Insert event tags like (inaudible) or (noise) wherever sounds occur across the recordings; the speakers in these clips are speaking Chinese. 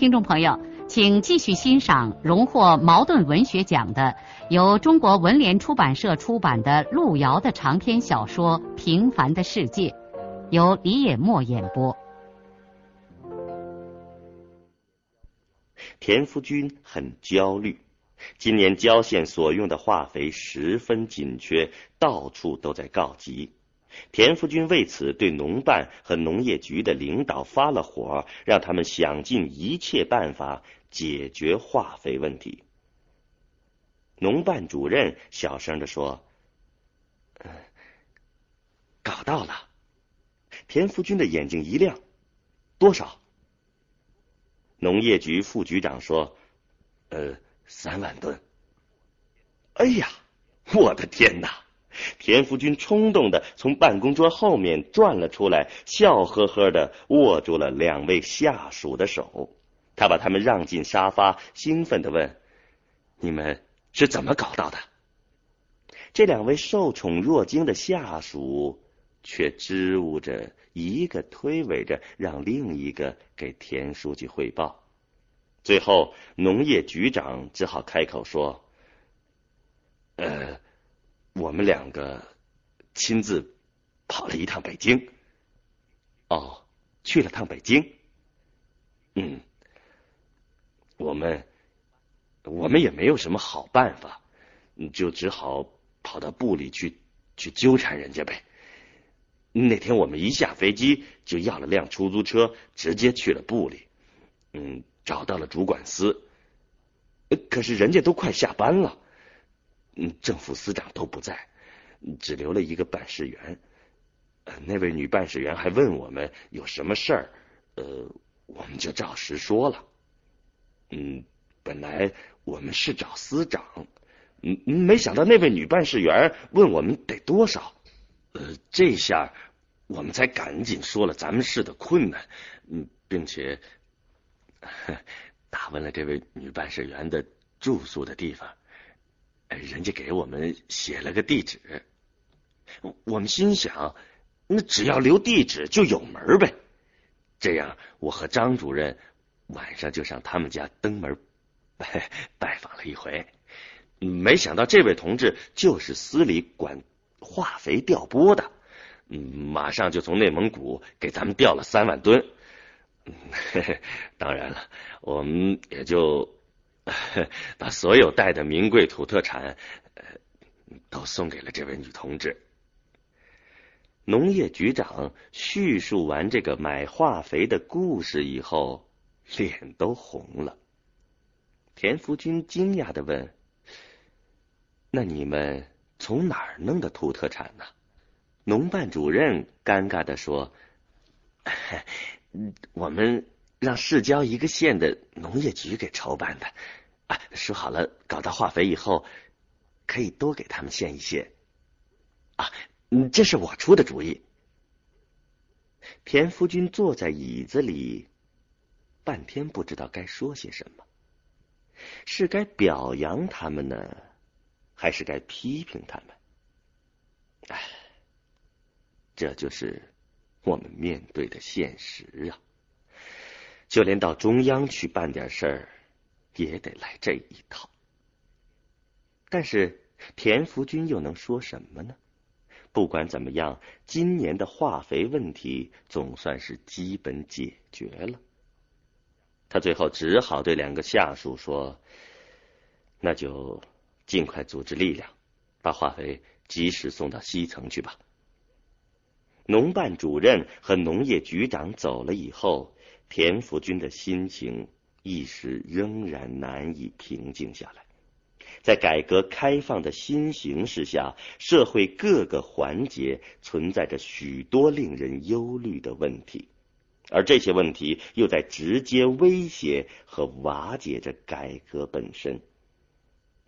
听众朋友，请继续欣赏荣获茅盾文学奖的、由中国文联出版社出版的路遥的长篇小说《平凡的世界》，由李野墨演播。田福军很焦虑，今年郊县所用的化肥十分紧缺，到处都在告急。田福军为此对农办和农业局的领导发了火，让他们想尽一切办法解决化肥问题。农办主任小声的说：“搞到了。”田福军的眼睛一亮：“多少？”农业局副局长说：“呃，三万吨。”哎呀，我的天哪！田福军冲动的从办公桌后面转了出来，笑呵呵的握住了两位下属的手。他把他们让进沙发，兴奋的问：“你们是怎么搞到的？”这两位受宠若惊的下属却支吾着，一个推诿着让另一个给田书记汇报。最后，农业局长只好开口说：“呃。”我们两个亲自跑了一趟北京。哦，去了趟北京。嗯，我们我们也没有什么好办法，就只好跑到部里去去纠缠人家呗。那天我们一下飞机就要了辆出租车，直接去了部里。嗯，找到了主管司，可是人家都快下班了。嗯，政府司长都不在，只留了一个办事员。那位女办事员还问我们有什么事儿，呃，我们就照实说了。嗯，本来我们是找司长，嗯，没想到那位女办事员问我们得多少，呃，这下我们才赶紧说了咱们市的困难，嗯，并且 (laughs) 打问了这位女办事员的住宿的地方。人家给我们写了个地址，我们心想，那只要留地址就有门呗。这样，我和张主任晚上就上他们家登门 (laughs) 拜访了一回。没想到这位同志就是司里管化肥调拨的，马上就从内蒙古给咱们调了三万吨。(laughs) 当然了，我们也就。(laughs) 把所有带的名贵土特产，呃，都送给了这位女同志。农业局长叙述完这个买化肥的故事以后，脸都红了。田福军惊讶的问：“那你们从哪儿弄的土特产呢？”农办主任尴尬的说：“ (laughs) 我们。”让市郊一个县的农业局给筹办的，啊，说好了，搞到化肥以后，可以多给他们献一些。啊，嗯，这是我出的主意。田福军坐在椅子里，半天不知道该说些什么，是该表扬他们呢，还是该批评他们？哎，这就是我们面对的现实啊。就连到中央去办点事儿，也得来这一套。但是田福军又能说什么呢？不管怎么样，今年的化肥问题总算是基本解决了。他最后只好对两个下属说：“那就尽快组织力量，把化肥及时送到西层去吧。”农办主任和农业局长走了以后。田福军的心情一时仍然难以平静下来。在改革开放的新形势下，社会各个环节存在着许多令人忧虑的问题，而这些问题又在直接威胁和瓦解着改革本身。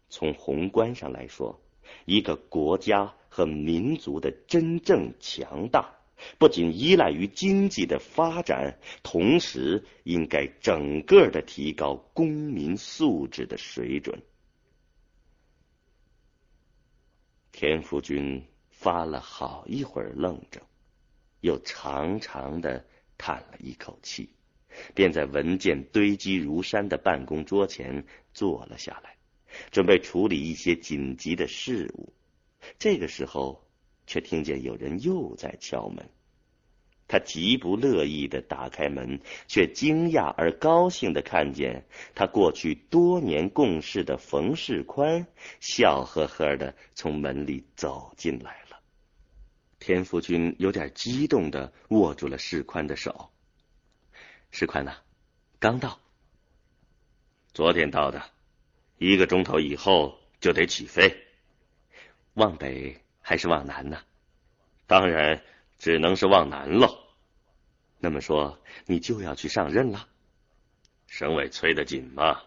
从宏观上来说，一个国家和民族的真正强大，不仅依赖于经济的发展，同时应该整个的提高公民素质的水准。田福军发了好一会儿愣怔，又长长的叹了一口气，便在文件堆积如山的办公桌前坐了下来，准备处理一些紧急的事务。这个时候，却听见有人又在敲门。他极不乐意的打开门，却惊讶而高兴的看见他过去多年共事的冯世宽笑呵呵的从门里走进来了。田福军有点激动的握住了世宽的手。世宽呐，刚到，昨天到的，一个钟头以后就得起飞。往北还是往南呢？当然只能是往南喽。那么说，你就要去上任了？省委催得紧嘛，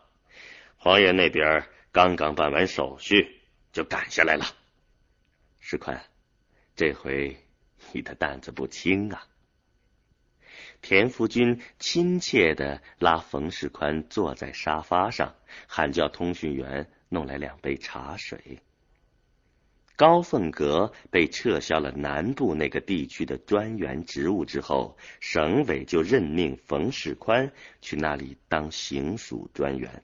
黄岩那边刚刚办完手续，就赶下来了。石宽，这回你的担子不轻啊！田福军亲切的拉冯世宽坐在沙发上，喊叫通讯员弄来两杯茶水。高凤阁被撤销了南部那个地区的专员职务之后，省委就任命冯世宽去那里当行署专员。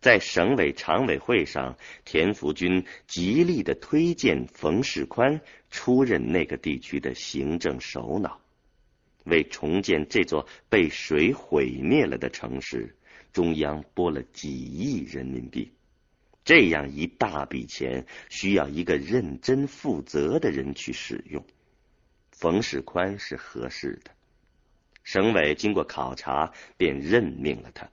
在省委常委会上，田福军极力的推荐冯世宽出任那个地区的行政首脑，为重建这座被水毁灭了的城市，中央拨了几亿人民币。这样一大笔钱需要一个认真负责的人去使用，冯世宽是合适的。省委经过考察，便任命了他。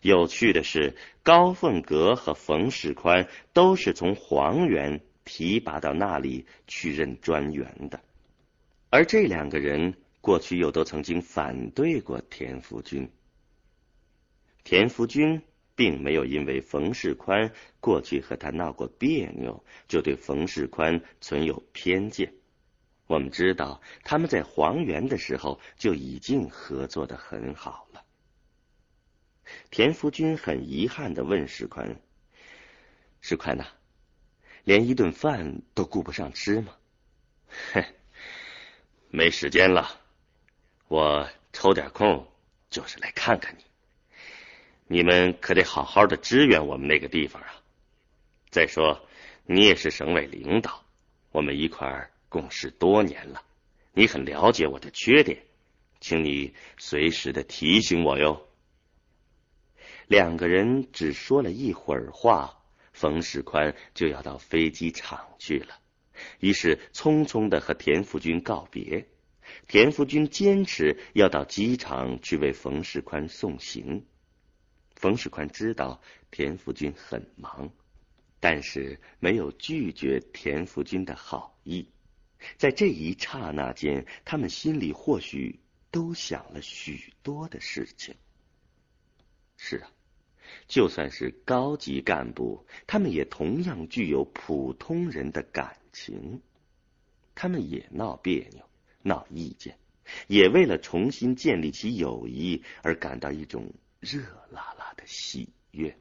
有趣的是，高凤阁和冯世宽都是从黄原提拔到那里去任专员的，而这两个人过去又都曾经反对过田福军。田福军。并没有因为冯世宽过去和他闹过别扭，就对冯世宽存有偏见。我们知道，他们在黄原的时候就已经合作的很好了。田福军很遗憾的问世宽：“世宽呐，连一顿饭都顾不上吃吗？”“哼，没时间了，我抽点空就是来看看你。”你们可得好好的支援我们那个地方啊！再说，你也是省委领导，我们一块儿共事多年了，你很了解我的缺点，请你随时的提醒我哟。两个人只说了一会儿话，冯世宽就要到飞机场去了，于是匆匆的和田福军告别。田福军坚持要到机场去为冯世宽送行。冯世宽知道田福军很忙，但是没有拒绝田福军的好意。在这一刹那间，他们心里或许都想了许多的事情。是啊，就算是高级干部，他们也同样具有普通人的感情。他们也闹别扭、闹意见，也为了重新建立起友谊而感到一种。热辣辣的喜悦。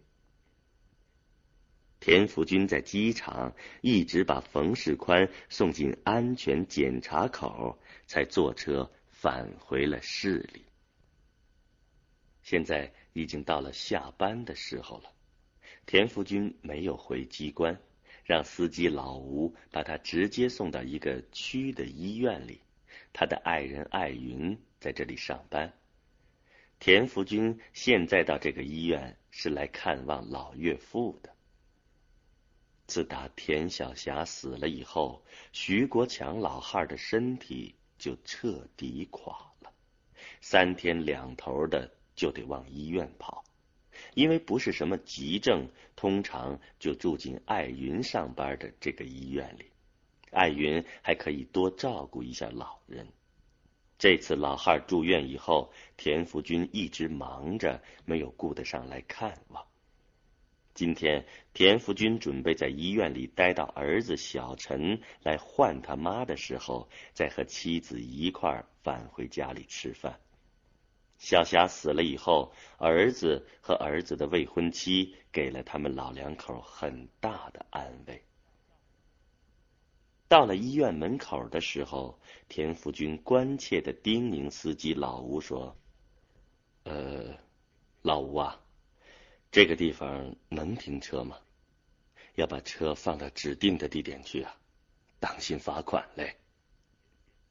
田福军在机场一直把冯世宽送进安全检查口，才坐车返回了市里。现在已经到了下班的时候了，田福军没有回机关，让司机老吴把他直接送到一个区的医院里。他的爱人艾云在这里上班。田福军现在到这个医院是来看望老岳父的。自打田晓霞死了以后，徐国强老汉的身体就彻底垮了，三天两头的就得往医院跑，因为不是什么急症，通常就住进艾云上班的这个医院里，艾云还可以多照顾一下老人。这次老汉住院以后，田福军一直忙着，没有顾得上来看望。今天，田福军准备在医院里待到儿子小陈来换他妈的时候，再和妻子一块儿返回家里吃饭。小霞死了以后，儿子和儿子的未婚妻给了他们老两口很大的安慰。到了医院门口的时候，田福军关切的叮咛司机老吴说：“呃，老吴啊，这个地方能停车吗？要把车放到指定的地点去啊，当心罚款嘞。”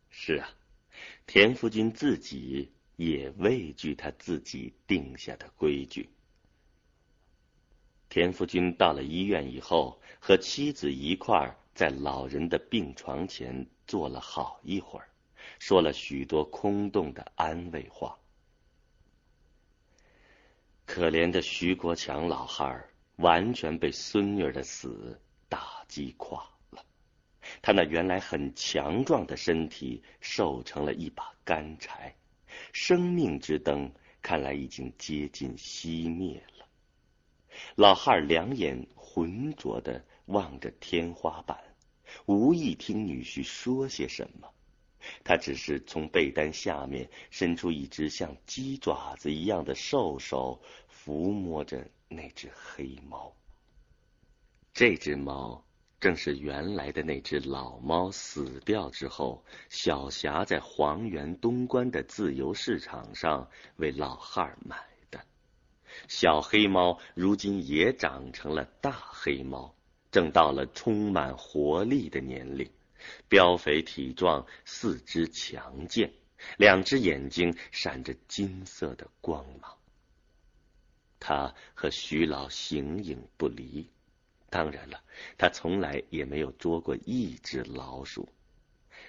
是啊，田福军自己也畏惧他自己定下的规矩。田福军到了医院以后，和妻子一块儿。在老人的病床前坐了好一会儿，说了许多空洞的安慰话。可怜的徐国强老汉儿完全被孙女的死打击垮了，他那原来很强壮的身体瘦成了一把干柴，生命之灯看来已经接近熄灭了。老汉儿两眼浑浊的望着天花板。无意听女婿说些什么，他只是从被单下面伸出一只像鸡爪子一样的瘦手，抚摸着那只黑猫。这只猫正是原来的那只老猫死掉之后，小霞在黄原东关的自由市场上为老汉儿买的。小黑猫如今也长成了大黑猫。正到了充满活力的年龄，膘肥体壮，四肢强健，两只眼睛闪着金色的光芒。他和徐老形影不离，当然了，他从来也没有捉过一只老鼠。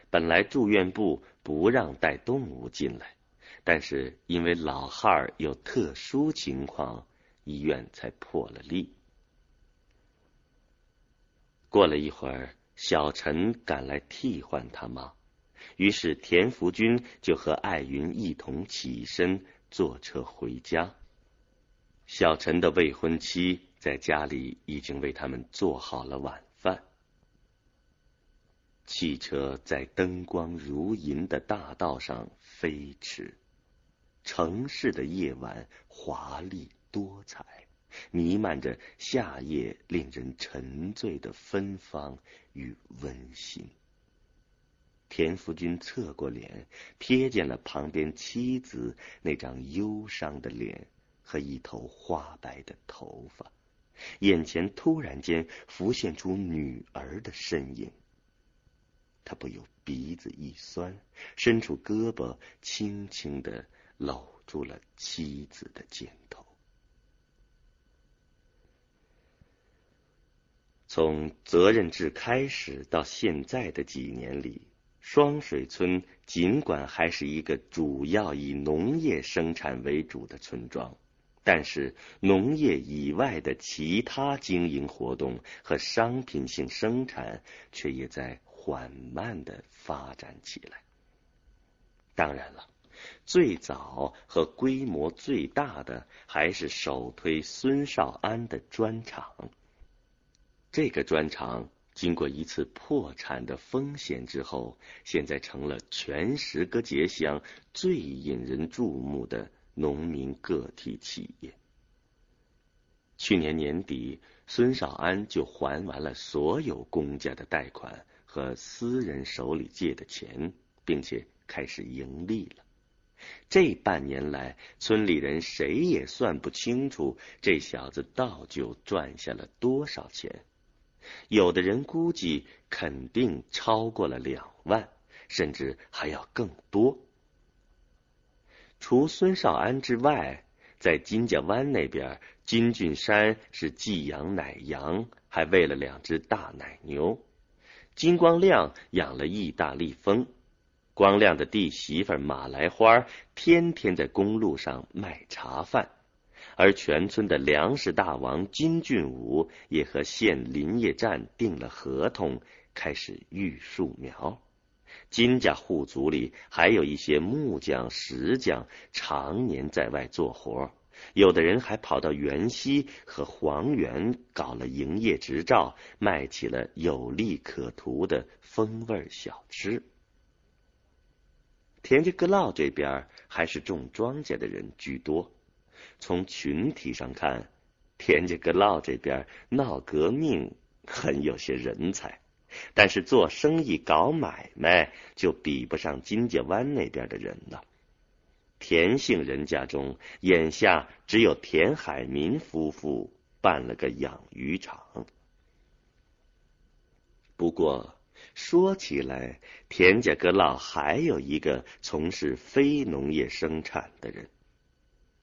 本来住院部不让带动物进来，但是因为老汉儿有特殊情况，医院才破了例。过了一会儿，小陈赶来替换他妈，于是田福军就和艾云一同起身坐车回家。小陈的未婚妻在家里已经为他们做好了晚饭。汽车在灯光如银的大道上飞驰，城市的夜晚华丽多彩。弥漫着夏夜令人沉醉的芬芳与温馨。田福军侧过脸，瞥见了旁边妻子那张忧伤的脸和一头花白的头发，眼前突然间浮现出女儿的身影。他不由鼻子一酸，伸出胳膊，轻轻的搂住了妻子的肩头。从责任制开始到现在的几年里，双水村尽管还是一个主要以农业生产为主的村庄，但是农业以外的其他经营活动和商品性生产却也在缓慢的发展起来。当然了，最早和规模最大的还是首推孙少安的砖厂。这个砖厂经过一次破产的风险之后，现在成了全石歌节乡最引人注目的农民个体企业。去年年底，孙少安就还完了所有公家的贷款和私人手里借的钱，并且开始盈利了。这半年来，村里人谁也算不清楚这小子到就赚下了多少钱。有的人估计肯定超过了两万，甚至还要更多。除孙少安之外，在金家湾那边，金俊山是寄养奶羊，还喂了两只大奶牛。金光亮养了意大利蜂，光亮的弟媳妇马来花天天在公路上卖茶饭。而全村的粮食大王金俊武也和县林业站订了合同，开始育树苗。金家户族里还有一些木匠、石匠，常年在外做活。有的人还跑到元溪和黄原搞了营业执照，卖起了有利可图的风味小吃。田家阁老这边还是种庄稼的人居多。从群体上看，田家阁老这边闹革命很有些人才，但是做生意搞买卖就比不上金家湾那边的人了。田姓人家中，眼下只有田海民夫妇办了个养鱼场。不过说起来，田家阁老还有一个从事非农业生产的人，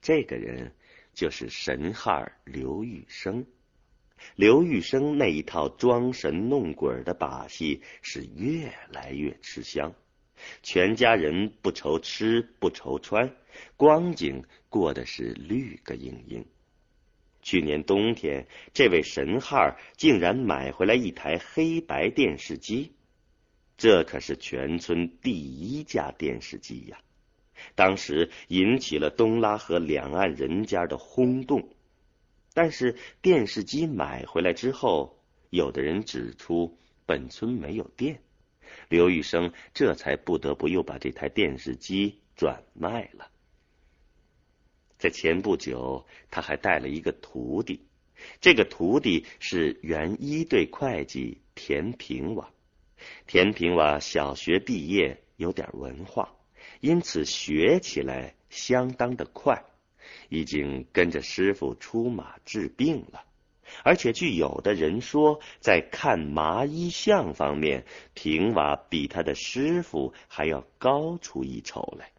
这个人就是神汉刘玉生。刘玉生那一套装神弄鬼的把戏是越来越吃香。全家人不愁吃不愁穿，光景过的是绿个莹莹。去年冬天，这位神汉竟然买回来一台黑白电视机，这可是全村第一架电视机呀！当时引起了东拉河两岸人家的轰动。但是电视机买回来之后，有的人指出本村没有电。刘玉生这才不得不又把这台电视机转卖了。在前不久，他还带了一个徒弟，这个徒弟是原一队会计田平娃。田平娃小学毕业，有点文化，因此学起来相当的快，已经跟着师傅出马治病了。而且据有的人说，在看麻衣相方面，平娃比他的师傅还要高出一筹来。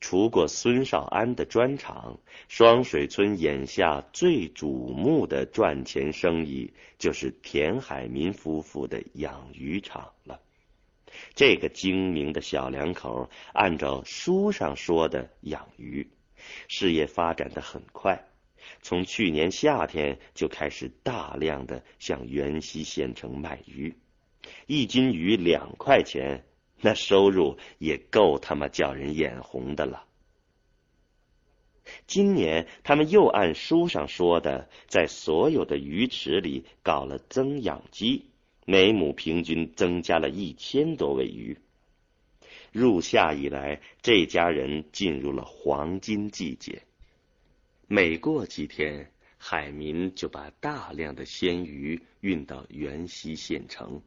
除过孙少安的砖厂，双水村眼下最瞩目的赚钱生意，就是田海民夫妇的养鱼场了。这个精明的小两口，按照书上说的养鱼，事业发展的很快。从去年夏天就开始大量的向元溪县城卖鱼，一斤鱼两块钱，那收入也够他妈叫人眼红的了。今年他们又按书上说的，在所有的鱼池里搞了增养鸡，每亩平均增加了一千多尾鱼。入夏以来，这家人进入了黄金季节。每过几天，海民就把大量的鲜鱼运到元溪县城。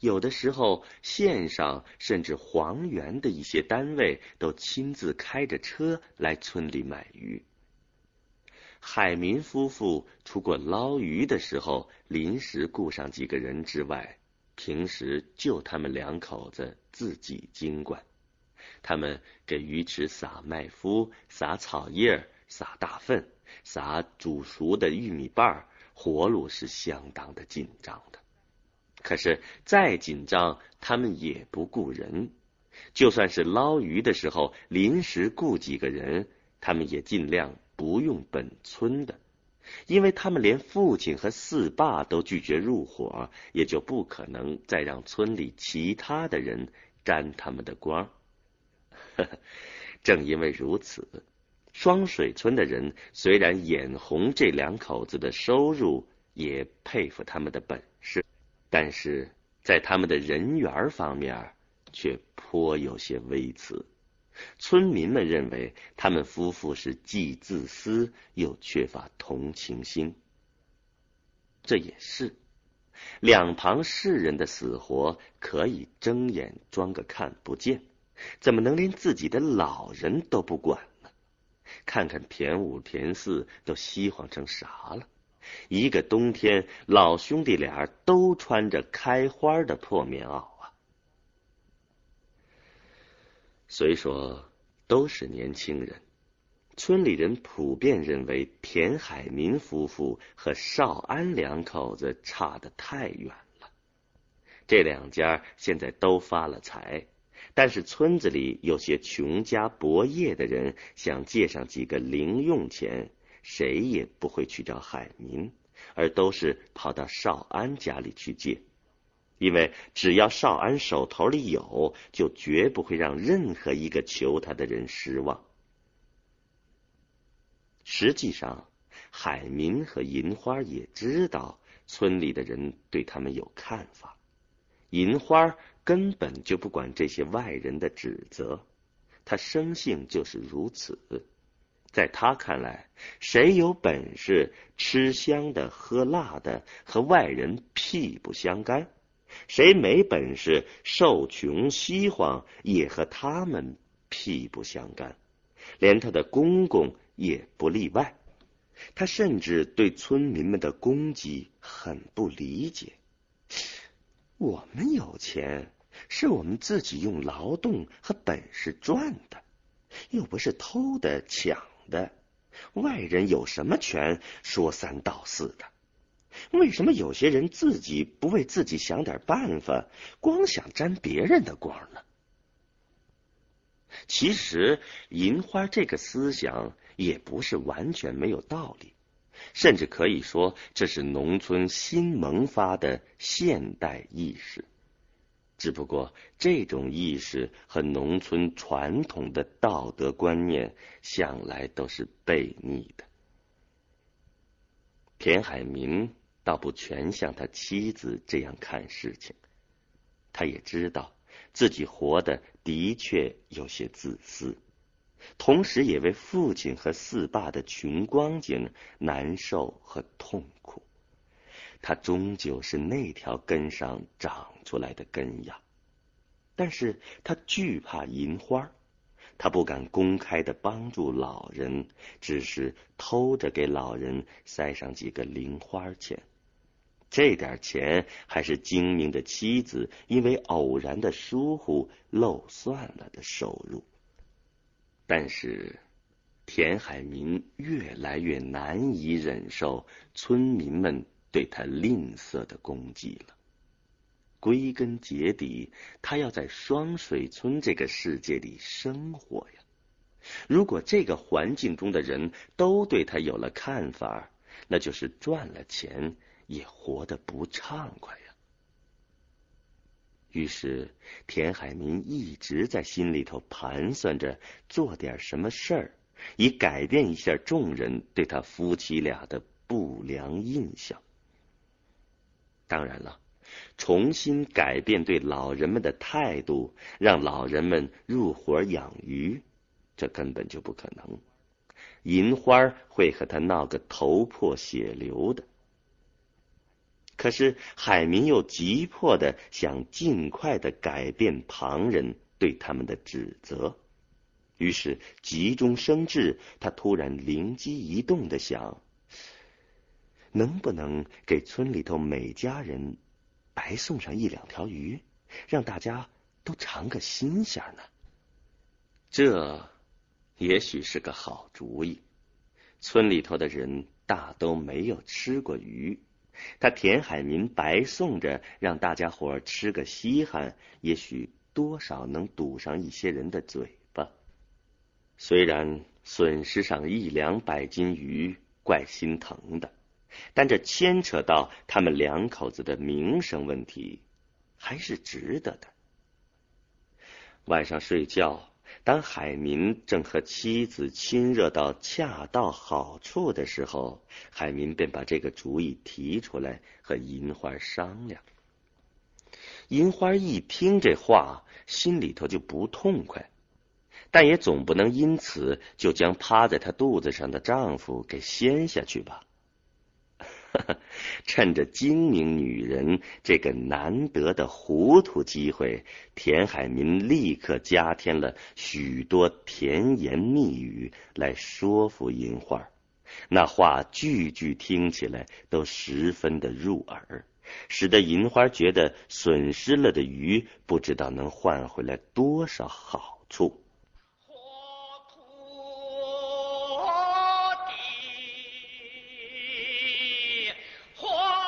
有的时候，县上甚至黄原的一些单位都亲自开着车来村里买鱼。海民夫妇除过捞鱼的时候临时雇上几个人之外，平时就他们两口子自己经管。他们给鱼池撒麦麸，撒草叶撒大粪，撒煮熟的玉米瓣儿，活路是相当的紧张的。可是再紧张，他们也不雇人。就算是捞鱼的时候临时雇几个人，他们也尽量不用本村的，因为他们连父亲和四爸都拒绝入伙，也就不可能再让村里其他的人沾他们的光。(laughs) 正因为如此。双水村的人虽然眼红这两口子的收入，也佩服他们的本事，但是在他们的人缘方面却颇有些微词。村民们认为他们夫妇是既自私又缺乏同情心。这也是，两旁世人的死活可以睁眼装个看不见，怎么能连自己的老人都不管呢？看看田五、田四都稀慌成啥了？一个冬天，老兄弟俩都穿着开花的破棉袄啊。虽说都是年轻人，村里人普遍认为田海民夫妇和少安两口子差得太远了。这两家现在都发了财。但是村子里有些穷家薄业的人想借上几个零用钱，谁也不会去找海民，而都是跑到少安家里去借。因为只要少安手头里有，就绝不会让任何一个求他的人失望。实际上，海民和银花也知道村里的人对他们有看法。银花根本就不管这些外人的指责，他生性就是如此。在他看来，谁有本事吃香的喝辣的，和外人屁不相干；谁没本事受穷饥荒，也和他们屁不相干。连他的公公也不例外。他甚至对村民们的攻击很不理解。我们有钱，是我们自己用劳动和本事赚的，又不是偷的抢。的外人有什么权说三道四的？为什么有些人自己不为自己想点办法，光想沾别人的光呢？其实银花这个思想也不是完全没有道理，甚至可以说这是农村新萌发的现代意识。只不过，这种意识和农村传统的道德观念向来都是悖逆的。田海明倒不全像他妻子这样看事情，他也知道自己活的的确有些自私，同时也为父亲和四爸的穷光景难受和痛苦。他终究是那条根上长出来的根呀，但是他惧怕银花，他不敢公开的帮助老人，只是偷着给老人塞上几个零花钱。这点钱还是精明的妻子因为偶然的疏忽漏算了的收入。但是田海民越来越难以忍受村民们。对他吝啬的攻击了。归根结底，他要在双水村这个世界里生活呀。如果这个环境中的人都对他有了看法，那就是赚了钱也活得不畅快呀。于是，田海民一直在心里头盘算着做点什么事儿，以改变一下众人对他夫妻俩的不良印象。当然了，重新改变对老人们的态度，让老人们入伙养鱼，这根本就不可能。银花会和他闹个头破血流的。可是海民又急迫的想尽快的改变旁人对他们的指责，于是急中生智，他突然灵机一动的想。能不能给村里头每家人白送上一两条鱼，让大家都尝个新鲜呢？这也许是个好主意。村里头的人大都没有吃过鱼，他田海民白送着，让大家伙吃个稀罕，也许多少能堵上一些人的嘴巴。虽然损失上一两百斤鱼，怪心疼的。但这牵扯到他们两口子的名声问题，还是值得的。晚上睡觉，当海民正和妻子亲热到恰到好处的时候，海民便把这个主意提出来和银花商量。银花一听这话，心里头就不痛快，但也总不能因此就将趴在她肚子上的丈夫给掀下去吧。(laughs) 趁着精明女人这个难得的糊涂机会，田海民立刻加添了许多甜言蜜语来说服银花。那话句句听起来都十分的入耳，使得银花觉得损失了的鱼不知道能换回来多少好处。